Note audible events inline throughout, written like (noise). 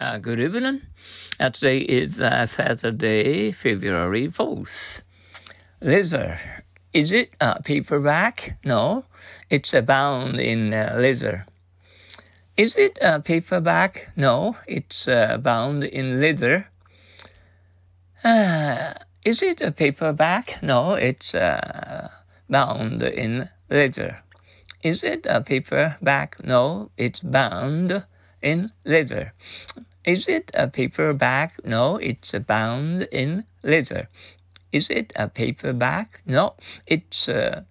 Uh, good evening. Uh, today is uh, Saturday, February 4th. Leather. Is it a paperback? No, it's bound in uh, leather. Is it a paperback? No, it's uh, bound in leather. Uh, is it a paperback? No, it's bound in leather. Is it a paperback? No, it's bound in leather. Is it a paperback? No, it's bound in leather. Is it a paperback? No, it's uh,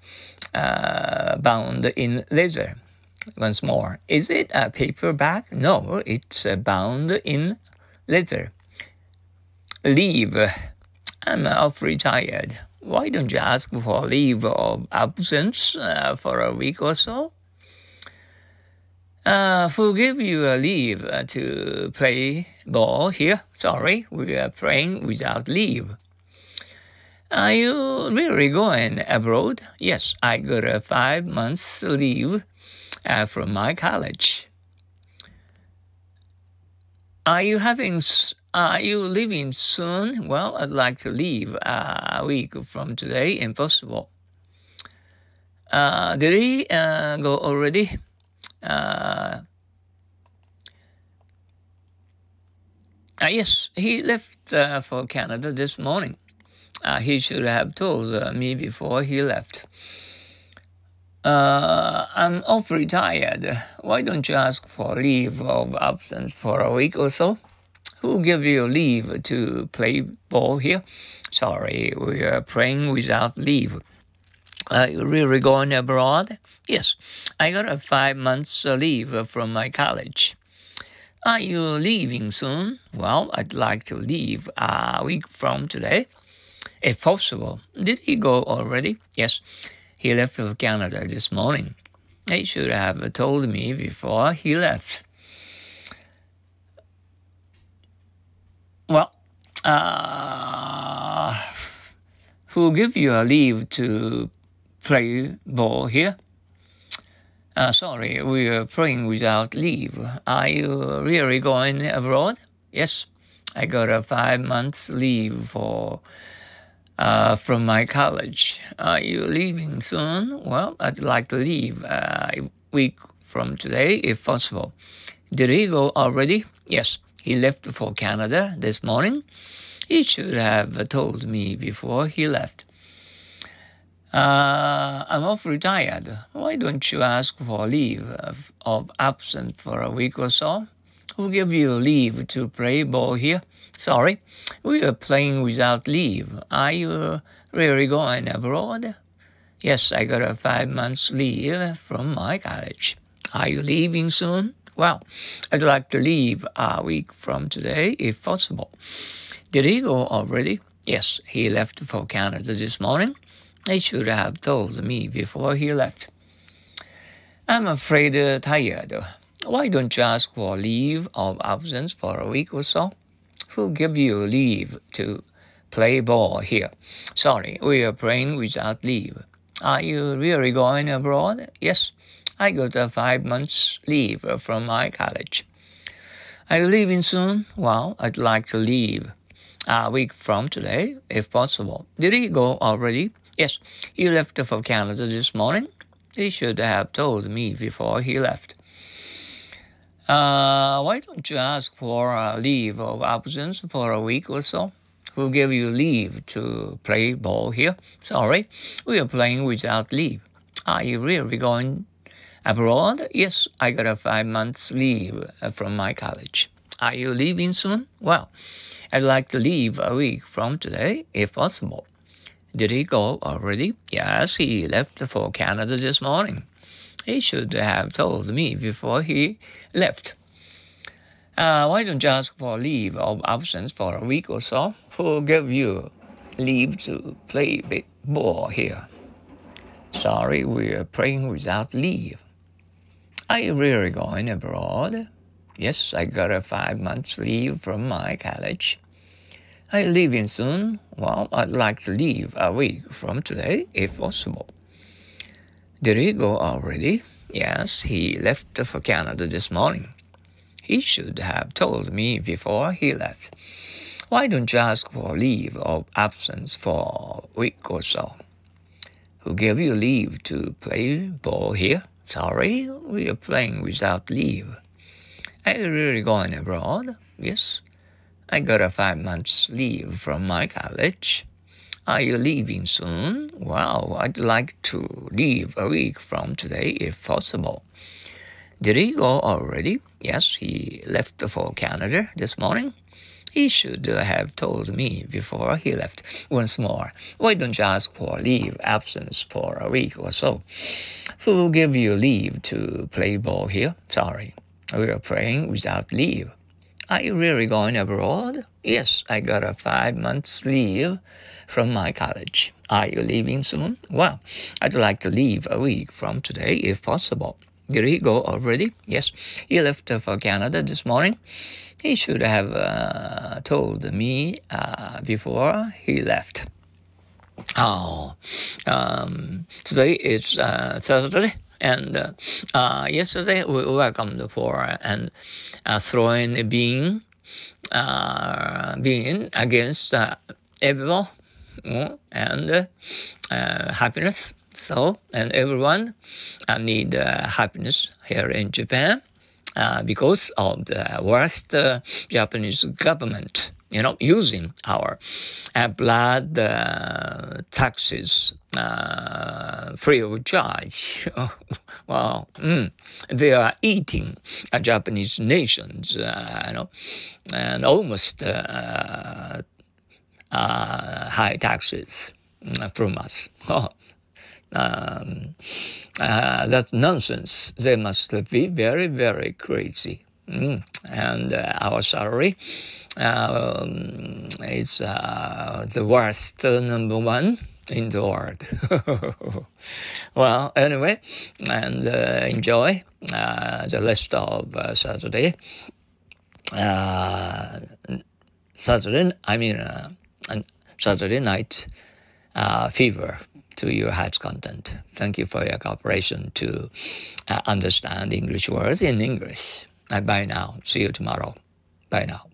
uh, bound in leather. Once more, is it a paperback? No, it's uh, bound in leather. Leave. I'm awfully tired. Why don't you ask for leave of absence uh, for a week or so? Uh, who give you a leave uh, to play ball here? Sorry, we are playing without leave. Are you really going abroad? Yes, I got a five months leave uh, from my college. Are you having? Are you leaving soon? Well, I'd like to leave a week from today. Impossible. Uh, did he uh, go already? Uh, uh, yes, he left uh, for Canada this morning. Uh, he should have told uh, me before he left. Uh, I'm awfully tired. Why don't you ask for leave of absence for a week or so? Who gave you leave to play ball here? Sorry, we are playing without leave. Are you really going abroad? Yes, I got a five months uh, leave uh, from my college. Are you leaving soon? Well, I'd like to leave a week from today, if possible. Did he go already? Yes, he left for Canada this morning. He should have told me before he left. Well, uh, who give you a leave to play ball here? Uh, sorry, we are playing without leave. Are you really going abroad? Yes, I got a five months leave for uh, from my college. Are you leaving soon? Well, I'd like to leave uh, a week from today if possible. Did he go already? Yes, he left for Canada this morning. He should have told me before he left. Uh, I'm awfully tired. Why don't you ask for leave of, of absence for a week or so? Who gave you leave to play ball here? Sorry, we are playing without leave. Are you really going abroad? Yes, I got a five months leave from my college. Are you leaving soon? Well, I'd like to leave a week from today if possible. Did he go already? Yes, he left for Canada this morning. He should have told me before he left. I'm afraid uh, tired. Why don't you ask for leave of absence for a week or so? Who gave you leave to play ball here? Sorry, we are playing without leave. Are you really going abroad? Yes, I got a five months leave from my college. Are you leaving soon? Well, I'd like to leave a week from today, if possible. Did he go already? Yes, he left for Canada this morning. He should have told me before he left. Uh, why don't you ask for a leave of absence for a week or so? Who gave you leave to play ball here? Sorry, we are playing without leave. Are you really going abroad? Yes, I got a five months leave from my college. Are you leaving soon? Well, I'd like to leave a week from today, if possible. Did he go already? Yes, he left for Canada this morning. He should have told me before he left. Uh, why don't you ask for leave of absence for a week or so? Who gave you leave to play big ball here? Sorry, we're playing without leave. Are you really going abroad? Yes, I got a five months leave from my college. I leaving soon. Well, I'd like to leave a week from today, if possible. Did he go already? Yes, he left for Canada this morning. He should have told me before he left. Why don't you ask for leave of absence for a week or so? Who gave you leave to play ball here? Sorry, we are playing without leave. Are you really going abroad? Yes. I got a five months leave from my college. Are you leaving soon? Well, I'd like to leave a week from today if possible. Did he go already? Yes, he left for Canada this morning. He should have told me before he left. Once more, why don't you ask for leave absence for a week or so? Who will give you leave to play ball here? Sorry, we are playing without leave. Are you really going abroad? Yes, I got a five months leave from my college. Are you leaving soon? Well, I'd like to leave a week from today if possible. Did he go already? Yes, he left for Canada this morning. He should have uh, told me uh, before he left. Oh, um, today is uh, Thursday, and uh, uh, yesterday we welcomed for and uh, throwing a bean, uh, bean against uh, evil and uh, happiness. So, and everyone need happiness here in Japan because of the worst Japanese government, you know, using our uh, blood uh, taxes uh, free of charge. (laughs) well, mm, they are eating Japanese nations, you know, and almost high taxes from us. (laughs) um, uh, that's nonsense. They must be very, very crazy. Mm. And uh, our salary um, is uh, the worst number one in the world. (laughs) well, anyway, and uh, enjoy uh, the rest of uh, Saturday. Saturday, I mean, Saturday night fever to your heart's content. Thank you for your cooperation to uh, understand English words in English. Uh, bye now. See you tomorrow. Bye now.